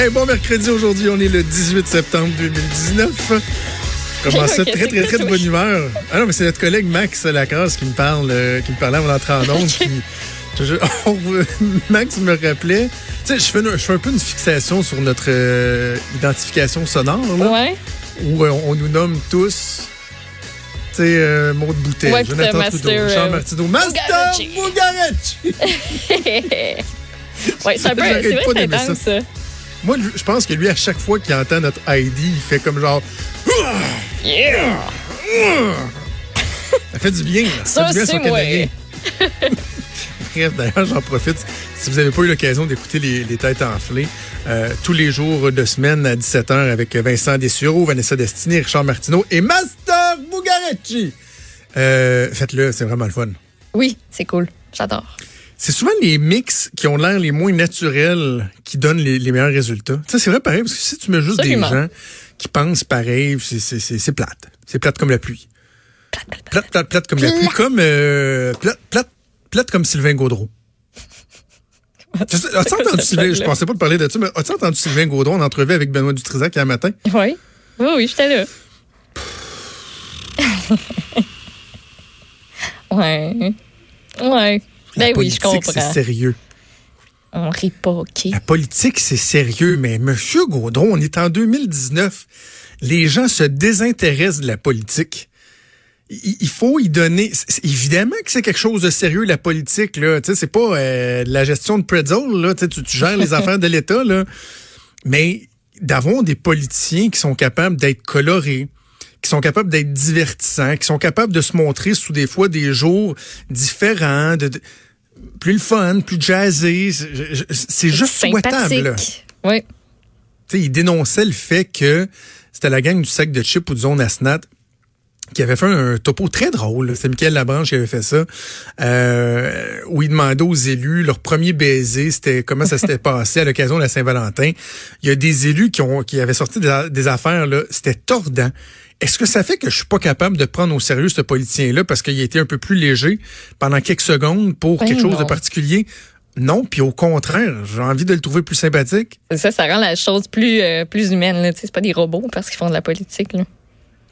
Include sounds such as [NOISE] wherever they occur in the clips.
Hey, bon mercredi aujourd'hui, on est le 18 septembre 2019. Je commence ça Ok, très, très, très de bonne humeur. Ah non, mais c'est notre collègue Max Lacrosse qui me parle, euh, qui me parlait avant d'entrer en onde. qui- je- je- on- [LAUGHS] Max me rappelait. Tu sais, je fais, une- je fais un peu une fixation sur notre euh, identification sonore, là, Ouais. où euh, on nous nomme tous. Tu sais, euh, Maud Boutet, Ouais, Jonathan t'as Trudeau, Master, Jean Martineau, Master. Bugarici. [LAUGHS] ouais, c'est un peu. C'est vrai c'est ça. Moi, je pense que lui, à chaque fois qu'il entend notre ID, il fait comme genre. Yeah! Ça fait du bien. là. Ça, c'est moi. [LAUGHS] Bref, d'ailleurs, j'en profite. Si vous n'avez pas eu l'occasion d'écouter les, les têtes enflées, euh, tous les jours de semaine à 17h avec Vincent Dessureau, Vanessa Destiny, Richard Martineau et Master Bugarecci. Euh, Faites-le, c'est vraiment le fun. Oui, c'est cool. J'adore. C'est souvent les mix qui ont l'air les moins naturels qui donnent les, les meilleurs résultats. Tu sais, c'est vrai pareil, parce que si tu mets juste Absolument. des gens qui pensent pareil, c'est- plate. C'est plate comme la pluie. Plate, plate, plate comme la pluie. Comme, euh, plate, plate, plate comme Sylvain Gaudreau. As-tu entendu Sylvain, je pensais pas te parler de ça, mais as-tu entendu Sylvain Gaudreau en entrevue avec Benoît Dutrisac hier matin? Oui. Oui, oui, j'étais là. [LAUGHS] ouais. Ouais. La Ben oui, je politique, c'est comprends. sérieux. On rit pas, OK. La politique, c'est sérieux, mais Monsieur Gaudron, on est en 2019. Les gens se désintéressent de la politique. Il faut y donner. c'est- c'est- Évidemment que c'est quelque chose de sérieux, la politique. Là. Tu sais, C'est pas euh, de la gestion de pretzel. Là. Tu, sais, tu tu gères les [LAUGHS] affaires de l'État. là. Mais d'avoir des politiciens qui sont capables d'être colorés, qui sont capables d'être divertissants, qui sont capables de se montrer sous des fois des jours différents, de, de- plus le fun, plus jazzé. C'est juste souhaitable. Oui. Tu sais, il dénonçait le fait que c'était la gang du sac de chips ou du zone Asnat qui avait fait un topo très drôle. C'est Michael Labranche qui avait fait ça. Euh, où il demandait aux élus leur premier baiser, c'était comment ça s'était [LAUGHS] passé à l'occasion de la Saint-Valentin. Il y a des élus qui ont qui avaient sorti des, affaires là, c'était tordant. Est-ce que ça fait que je suis pas capable de prendre au sérieux ce politicien-là parce qu'il a été un peu plus léger pendant quelques secondes pour Ben quelque chose de particulier? Non, puis au contraire, j'ai envie de le trouver plus sympathique. Ça, ça rend la chose plus, euh, plus humaine. Là. Tu sais, C'est pas des robots parce qu'ils font de la politique. Là.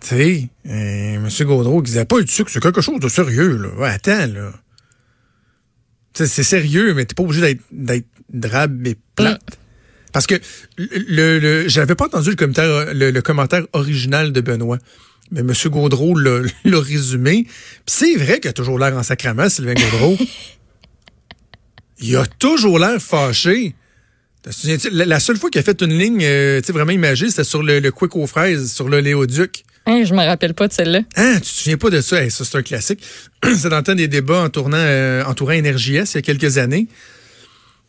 Tu sais, euh, M. Gaudreau qui disait pas le sucre, c'est quelque chose de sérieux, là. Ouais, attends, là. C'est sérieux, mais t'es pas obligé d'être, d'être drabe et plate. Parce que le, le, j'avais pas entendu le commentaire, le, le commentaire original de Benoît. Mais M. Gaudreau l'a, [LAUGHS] l'a résumé. C'est vrai qu'il a toujours l'air en sacrament, Sylvain Gaudreau. [LAUGHS] Il a toujours l'air fâché. La, seule fois qu'il a fait une ligne euh, tu sais, vraiment imagée, c'était sur le, le quick aux fraises, sur le Léoduc. Hein, je me rappelle pas de celle-là. Hein, tu te souviens pas de ça? Hey, ça, c'est un classique. [CLEARS THROAT] c'est dans le temps des débats entourant, euh, entourant NRJS il y a quelques années.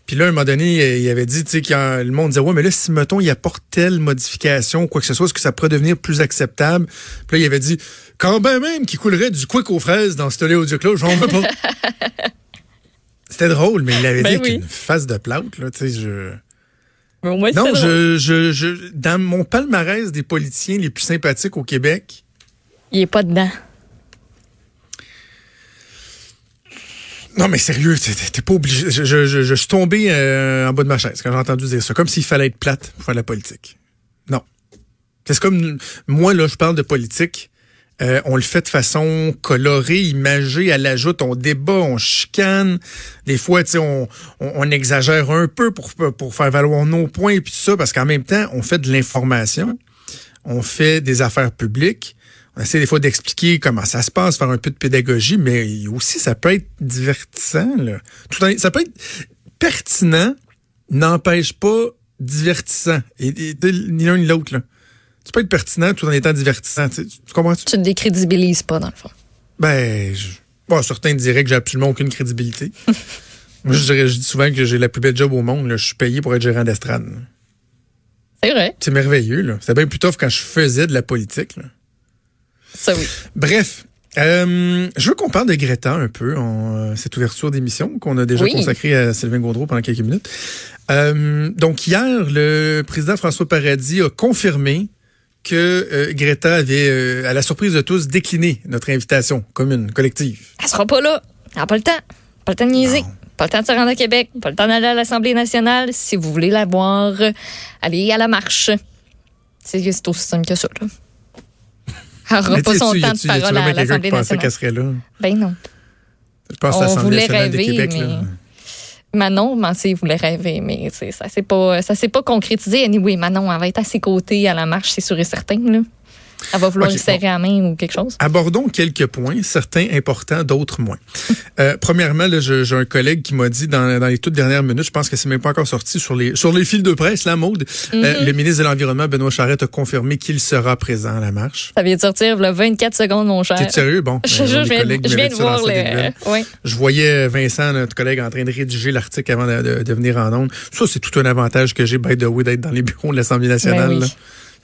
Puis là, à un moment donné, il avait dit, tu sais, quand le monde disait, ouais, mais là, si, mettons, il apporte telle modification, quoi que ce soit, est-ce que ça pourrait devenir plus acceptable? Puis là, il avait dit, quand ben même qu'il coulerait du quick aux fraises dans ce léoduc-là, j'en veux pas. [LAUGHS] C'était drôle, mais il l'avait Ben dit avec oui. une face de plâtre, là, tu sais, je... Mais au moins, Non, je, je, je, dans mon palmarès des politiciens les plus sympathiques au Québec, Il est pas dedans. Non, mais sérieux, t'es- pas obligé. Je, je, je, je suis tombé euh, en bas de ma chaise quand j'ai entendu dire ça. Comme s'il fallait être plate pour faire de la politique. Non. C'est comme, moi, là, je parle de politique. Euh, on le fait de façon colorée, imagée, à l'ajoute, on débat, on chicane. Des fois, tu sais, on, exagère un peu pour, pour faire valoir nos points et puis tout ça, parce qu'en même temps, on fait de l'information, on fait des affaires publiques. On essaie des fois d'expliquer comment ça se passe, faire un peu de pédagogie, mais aussi ça peut être divertissant. Là. Tout ça peut être pertinent, n'empêche pas divertissant. Et, et- ni l'un ni l'autre. Tu peux être pertinent tout en étant divertissant. Tu, tu comprends? Tu te décrédibilises pas, dans le fond. Ben, je, bon, certains diraient que j'ai absolument aucune crédibilité. [LAUGHS] Moi, je, dirais, je dis souvent que j'ai la plus belle job au monde. là. Je suis payé pour être gérant d'estrade. C'est vrai. C'est merveilleux. là. C'est bien plus tough quand je faisais de la politique. là. Ça, oui. Bref, euh, je veux qu'on parle de Greta un peu en euh, cette ouverture d'émission qu'on a déjà Oui. consacrée à Sylvain Gaudreau pendant quelques minutes. Euh, donc hier, le président François Paradis a confirmé que euh, Greta avait, euh, à la surprise de tous, décliné notre invitation commune, collective. Elle sera pas là. Elle n'a pas le temps. Pas le temps de niaiser. Non. Pas le temps de se rendre à Québec, pas le temps d'aller à l'Assemblée nationale. Si vous voulez la voir, allez à la marche. C'est aussi simple que ça. Là. Elle n'aura pas son temps de parole à l'Assemblée nationale. qu'elle serait là? Ben non. Je pense On à l'Assemblée voulait nationale de rêver, Québec. mais- Là. Manon, Mancé voulait rêver, mais ça s'est pas, ça s'est pas concrétisé. Anyway, Manon, elle va être à ses côtés à la marche, c'est sûr et certain. Là. Elle va vouloir Ok, lui serrer la main ou quelque chose. Abordons quelques points, certains importants, d'autres moins. [LAUGHS] Euh, premièrement, j'ai un collègue qui m'a dit dans, dans les toutes dernières minutes, je pense que c'est même pas encore sorti sur les sur les fils de presse, la mode. Euh, le ministre de l'Environnement, Benoît Charette, a confirmé qu'il sera présent à la marche. Ça vient de sortir le 24 secondes, mon cher. T'es sérieux? Bon, [LAUGHS] Je, euh, je les viens, je de voir sa dégueule. le. Ouais. Je voyais Vincent, notre collègue, en train de rédiger l'article avant de, de- de venir en ondes. Ça, c'est tout un avantage que j'ai, by the way, d'être dans les bureaux de l'Assemblée nationale. Ben oui.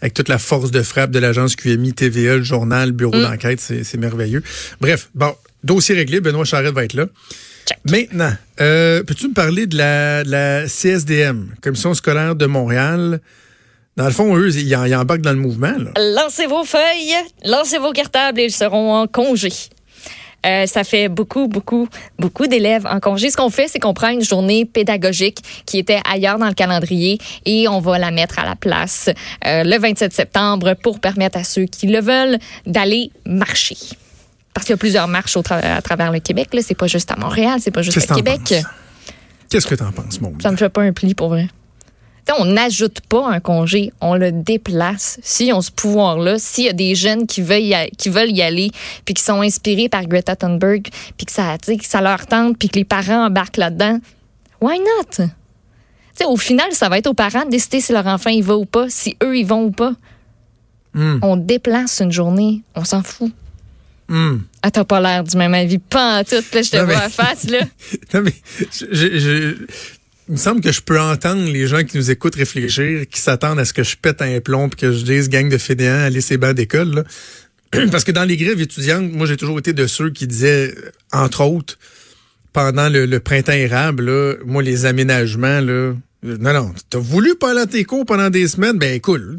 Avec toute la force de frappe de l'agence QMI, TVA, le journal, le bureau Mm. d'enquête, c'est merveilleux. Bref, bon, dossier réglé, Benoît Charette va être là. Check. Maintenant, euh, peux-tu me parler de la, de la CSDM, Commission scolaire de Montréal? Dans le fond, eux, ils, en- ils embarquent dans le mouvement. Là. Lancez vos feuilles, lancez vos cartables et ils seront en congé. Euh, ça fait beaucoup, beaucoup, beaucoup d'élèves en congé. Ce qu'on fait, c'est qu'on prend une journée pédagogique qui était ailleurs dans le calendrier et on va la mettre à la place euh, le 27 septembre pour permettre à ceux qui le veulent d'aller marcher. Parce qu'il y a plusieurs marches au tra- à travers le Québec. Là, c'est pas juste à Montréal, c'est pas juste t'en Québec. Qu'est-ce que t'en penses, mon Ça me fait pas un pli pour vrai. On n'ajoute pas un congé, on le déplace. S'ils ont ce pouvoir-là, s'il y a des jeunes qui veulent y, a- qui veulent y aller, puis qui sont inspirés par Greta Thunberg, puis que ça, que ça leur tente, puis que les parents embarquent là-dedans, why not? Au final, ça va être aux parents de décider si leur enfant y va ou pas, si eux y vont ou pas. Hmm. On déplace une journée, on s'en fout. Hmm. Ah, t'as pas l'air du même avis. Pas en tout, là, je te Non, mais- vois à face, là. [LAUGHS] Non, mais je- je- je- il me semble que je peux entendre les gens qui nous écoutent réfléchir, qui s'attendent à ce que je pète un plomb puis que je dise gang de fédéants, allez ces bancs d'école. [CLEARS THROAT] Parce que dans les grèves étudiantes, moi j'ai toujours été de ceux qui disaient, entre autres, pendant le, printemps érable, là, moi les aménagements, là, non, non, t'as voulu pas aller à tes cours pendant des semaines, ben cool.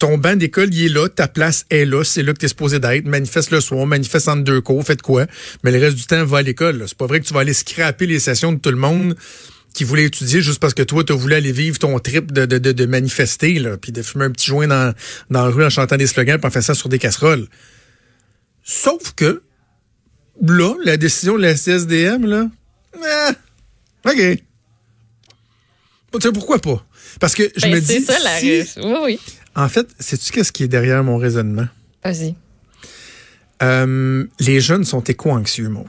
ton banc d'école, il est là, ta place est là, c'est là que tu es supposé d'être. Manifeste le soir, manifeste entre deux cours, faites quoi. Mais le reste du temps, va à l'école. C'est pas vrai que tu vas aller scraper les sessions de tout le monde qui voulait étudier juste parce que toi, tu voulu aller vivre ton trip de, de, de, de manifester, là, puis de fumer un petit joint dans, dans la rue en chantant des slogans, puis en ça sur des casseroles. Sauf que, là, la décision de la CSDM, là, eh, OK. Tu sais, pourquoi pas? Parce que je Ben, me c'est dis, ça, la si- Oui, oui. en fait, sais-tu qu'est-ce qui est derrière mon raisonnement? Vas-y. Euh, les jeunes sont éco-anxieux, Maud.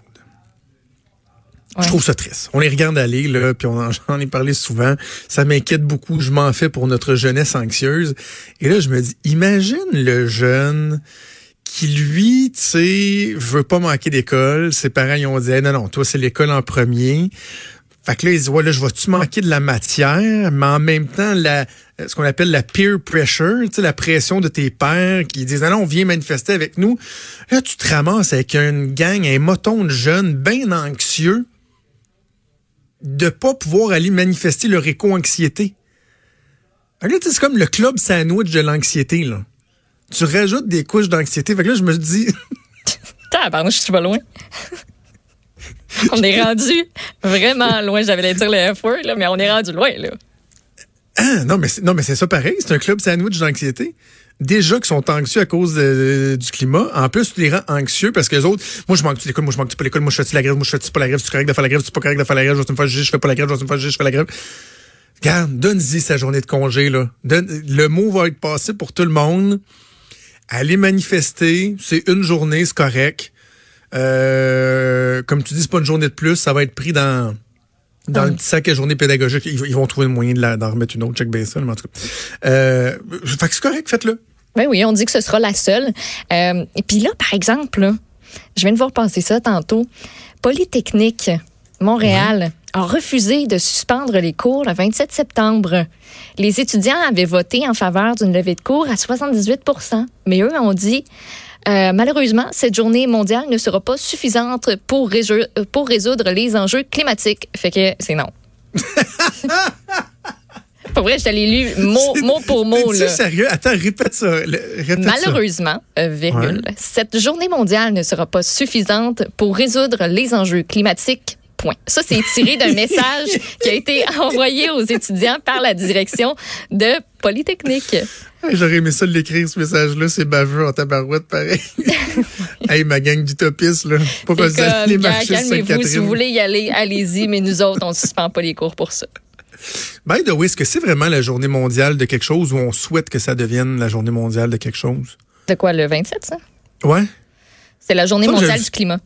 Je trouve ça triste. On les regarde aller, là, puis on en, [LAUGHS] j'en ai parlé souvent. Ça m'inquiète beaucoup. Je m'en fais pour notre jeunesse anxieuse. Et là, je me dis, imagine le jeune qui, lui, tu sais, veut pas manquer d'école. Ses parents, ils ont dit, non, non, toi, c'est l'école en premier. Fait que là, ils disent, ouais, là, je vais-tu manquer de la matière, mais en même temps, la, ce qu'on appelle la peer pressure, tu sais, la pression de tes pères qui disent, non, non, viens manifester avec nous. Là, tu te ramasses avec une gang, un moton de jeunes bien anxieux de pas pouvoir aller manifester leur éco-anxiété. C'est comme le club sandwich de l'anxiété, là. Tu rajoutes des couches d'anxiété. Fait que là, je me dis, [LAUGHS] Tabarnouche, je suis pas loin. [LAUGHS] on est rendu vraiment loin. J'avais dire le F-word, là, mais on est rendu loin, là. ah, non, mais c'est, non, mais c'est ça pareil. C'est un club sandwich d'anxiété. Déjà qu'ils sont anxieux à cause de- du climat. En plus, tu les rends anxieux parce que les autres, moi, je manque-tu l'école, moi, je manque-tu pas l'école, moi, je fais-tu la grève, moi, je fais-tu pas la grève, tu es correct de faire la grève, tu pas correct de faire la grève, je vais me faire juger, je fais pas la grève, je vais me faire juger, je fais la grève. Regarde, donne-y sa journée de congé, là. Donne- le mot va être passé pour tout le monde. Aller manifester, c'est une journée, c'est correct. Euh, comme tu dis, c'est pas une journée de plus, ça va être pris dans dans le petit sac à journée pédagogique. Ils, vont trouver le moyen de d'en remettre une autre, check bien ça, mais en tout cas. Euh, fait que c'est correct, faites-le. Ben oui, on dit que ce sera la seule. Euh, et puis là, par exemple, là, je viens de voir passer ça tantôt. Polytechnique Montréal a refusé de suspendre les cours le 27 septembre. Les étudiants avaient voté en faveur d'une levée de cours à 78% mais eux ont dit euh, malheureusement, cette journée mondiale ne sera pas suffisante pour, pour résoudre les enjeux climatiques. Fait que c'est non. [LAUGHS] Pour vrai, je t'allais lu [LAUGHS] mot, mot pour mot. Là. sérieux? Attends, répète ça. répète ça. Malheureusement, euh, virgule, cette journée mondiale ne sera pas suffisante pour résoudre les enjeux climatiques. point. Ça, c'est tiré d'un [LAUGHS] message qui a été envoyé aux étudiants par la direction de Polytechnique. J'aurais aimé ça de l'écrire, ce message-là. C'est baveux en tabarouette, pareil. [LAUGHS] hey, ma gang d'utopistes, là. Pas C'est besoin d'aller marcher calmez-vous, si vous voulez y aller, allez-y, mais nous autres, on suspend pas les cours pour ça. By the way, est-ce que c'est vraiment la journée mondiale de quelque chose ou on souhaite que ça devienne la journée mondiale de quelque chose? De quoi, le 27, ça? Ouais. C'est la journée mondiale du climat.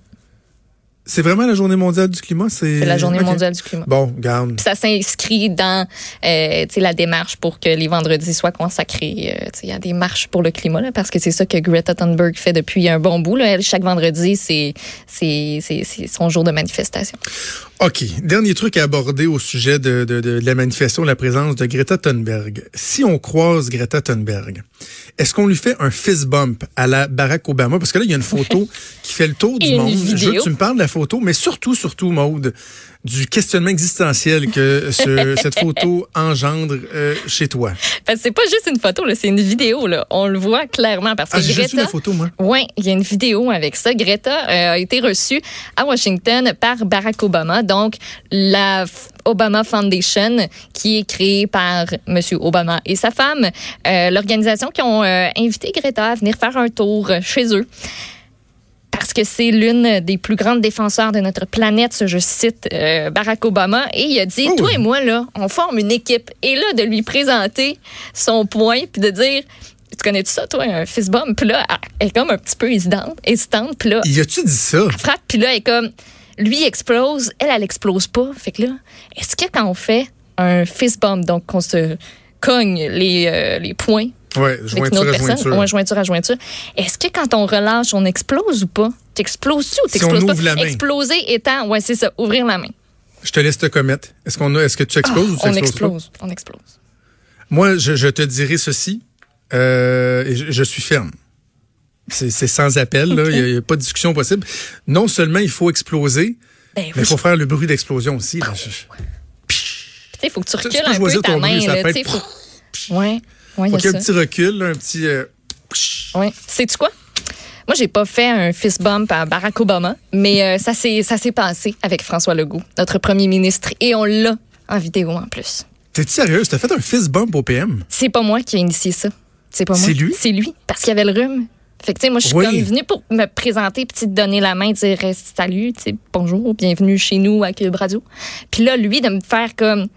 C'est vraiment la journée mondiale du climat? C'est C'est la journée mondiale du climat. Bon, garde. Ça s'inscrit dans euh, tu sais, la démarche pour que les vendredis soient consacrés. Euh, tu sais, Il y a des marches pour le climat, là, parce que c'est ça que Greta Thunberg fait depuis un bon bout. Là. Elle, chaque vendredi, c'est c'est- c'est- c'est son jour de manifestation. OK. Dernier truc à aborder au sujet de, de, de la manifestation, la présence de Greta Thunberg. Si on croise Greta Thunberg, est-ce qu'on lui fait un fist bump à la Barack Obama? Parce que là, il y a une photo [LAUGHS] qui fait le tour du Et monde. Je veux que tu me parles de la photo, mais surtout, surtout, Maude, du questionnement existentiel que ce- [LAUGHS] cette photo engendre euh, chez toi. Parce que c'est pas juste une photo, là, c'est une vidéo. Là. On le voit clairement parce que Ah, Greta. la photo, moi. Oui, il y a une vidéo avec ça. Greta euh, a été reçue à Washington par Barack Obama, donc la Obama Foundation, qui est créée par M. Obama et sa femme, euh, l'organisation qui ont euh, invité Greta à venir faire un tour chez eux. Que c'est l'une des plus grandes défenseurs de notre planète, je cite euh, Barack Obama, et il a dit, Oh toi et moi, là, on forme une équipe. Et là, de lui présenter son point, puis de dire, tu connais-tu ça, toi, un fist bump? Puis là, elle est comme un petit peu hésitante, hésitante puis là, Y a-tu dit ça? elle frappe, puis là, elle est comme, lui explose, elle, elle explose pas. Fait que là, est-ce que quand on fait un fist bump, donc qu'on se cogne les, euh, les points Ouais, avec une jointure autre à personne, jointure. ouais, jointure à jointure, est-ce que quand on relâche, on explose ou pas? T'exploses-tu ou Si on t'exploses pas? ouvre la main. Exploser étant, ouais, c'est ça, ouvrir la main. Je te laisse te commettre. Est-ce qu'on a, est-ce que tu exploses ou tu Ah, on exploses pas? explose, on explose. Moi, je, je te dirai ceci. euh, et je, je suis ferme. C'est sans appel, là. Il n'y a, pas de discussion possible. Non seulement il faut exploser, Ben, mais il faut faire le bruit d'explosion aussi. là. Tu sais, faut que tu recules un peu ta main, là, faut... Ouais, ouais, il y Faut a qu'il y ait ça. un petit recul, là, un petit. euh, Oui. Sais-tu quoi? Moi, j'ai pas fait un fist bump à Barack Obama, mais euh, ça s'est ça s'est passé avec François Legault, notre premier ministre, et on l'a en vidéo en plus. T'es-tu sérieuse? T'as fait un fist bump au PM? C'est pas moi qui ai initié ça. C'est pas moi. C'est lui? C'est lui, parce qu'il y avait le rhume. Fait que, tu sais, moi, je suis Oui. comme venue pour me présenter, puis te donner la main, dire euh, salut, bonjour, bienvenue chez nous à Cube Radio. Puis là, lui, de me faire comme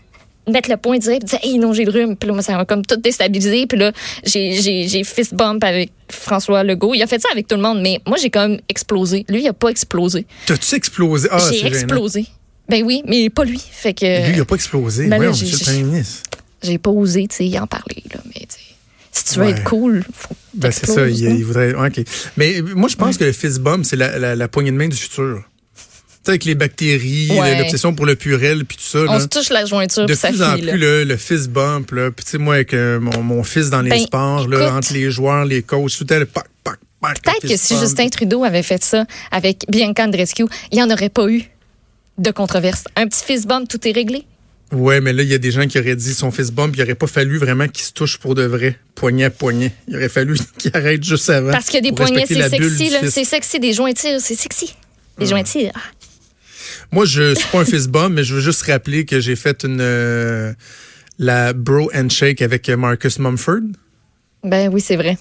mettre le point direct, dire hey non j'ai le rhume puis là moi ça m'a comme tout déstabilisé puis là j'ai j'ai j'ai fist bump avec François Legault il a fait ça avec tout le monde mais moi j'ai comme explosé lui il a pas explosé T'as-tu explosé? Ah, j'ai gênant. explosé ben oui mais pas lui fait que Lui, il n'a pas explosé. Ben j'ai- monsieur le premier ministre. j'ai pas osé tu sais y en parler là mais tu si tu veux Ouais. être cool faut que Ben, c'est ça. Il, hein. il voudrait. Mais moi, je pense que le fist bump, c'est la, la, la poignée de main du futur. Avec les bactéries, Ouais. l'obsession pour le purel, puis tout ça. on là. se touche la jointure de ça plus en plus, le, le fist bump, là. Puis, tu sais, moi, avec euh, mon, mon fils dans les Ben, sports, là, écoute. entre les joueurs, les coachs, tout le pac, pac, pac. Peut-être que si bump. Justin Trudeau avait fait ça avec Bianca Andreescu, il n'y en aurait pas eu de controverse. Un petit fist bump, tout est réglé. Ouais, mais là, il y a des gens qui auraient dit son fist bump, il aurait pas fallu vraiment qu'il se touche pour de vrai, poignet à poignet. Il aurait fallu [LAUGHS] qu'il arrête juste avant. Parce que des poignets, c'est sexy. là. C'est sexy, des jointures, c'est sexy. Des jointures. Moi, je suis pas un bump, mais je veux juste rappeler que j'ai fait une euh, la bro handshake avec Marcus Mumford. Ben oui, c'est vrai.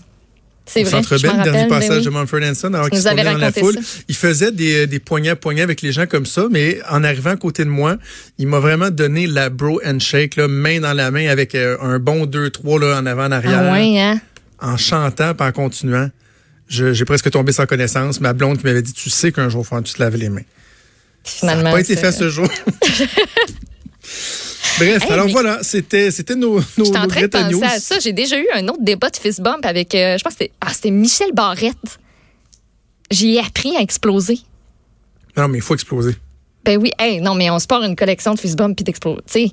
C'est vrai. Centre Bell, dernier rappelle, ben passage oui. de Mumford Son, alors qu'il se dans la foule. ça. Il faisait des, des poignets à poignets avec les gens comme ça, mais en arrivant à côté de moi, il m'a vraiment donné la bro handshake, là, main dans la main, avec euh, un bon 2-3 là, en avant, en arrière, Ah ouais, hein? en chantant puis en continuant. J'ai presque tombé sans connaissance. Ma blonde qui m'avait dit, tu sais qu'un jour, il faut que tu te laves les mains. Ça n'a Finalement. pas été fait ce jour. [LAUGHS] Bref, Hey, alors voilà, c'était c'était nos, nos, J'étais en train de penser à ça. J'ai déjà eu un autre débat de fist bump avec, euh, je pense que c'était ah, c'était Michel Barrette. J'ai appris à exploser. Non, mais il faut exploser. Ben oui, hey, non, mais on se part une collection de fist bump puis d'exploser.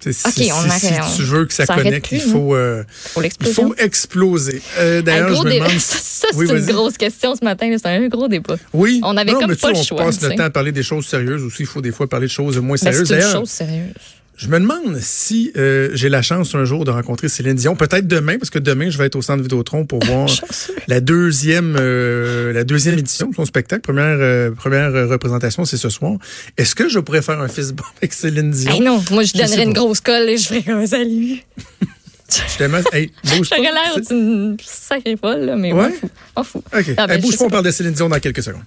Tu sais, Tu sais, Ok, si, on si- si on- tu veux que ça, connecte, plus, il faut, euh, il faut exploser. Euh, D'ailleurs, je me demande... [LAUGHS] Ça, ça, Oui, c'est une grosse question ce matin. C'est un gros débat. Oui. On avait non, comme mais pas tu le sais, choix, On passe sais. temps à parler des choses sérieuses aussi. Il faut des fois parler de choses moins Ben, sérieuses. c'est une chose sérieuse. Je me demande si euh, j'ai la chance un jour de rencontrer Céline Dion. Peut-être demain, parce que demain, je vais être au centre Vidéotron pour [LAUGHS] voir la deuxième euh, la deuxième édition de son spectacle. Première, euh, première représentation, c'est ce soir. Est-ce que je pourrais faire un Facebook avec Céline Dion? Hey non, moi, je, donnerais une grosse colle et je ferais un salut. Je te mets, hey. J'aurais l'air d'une sacrée folle, mais ouais? on fout. On fout. OK. Ah, ben, bouge pas, on parle de Céline Dion dans quelques secondes.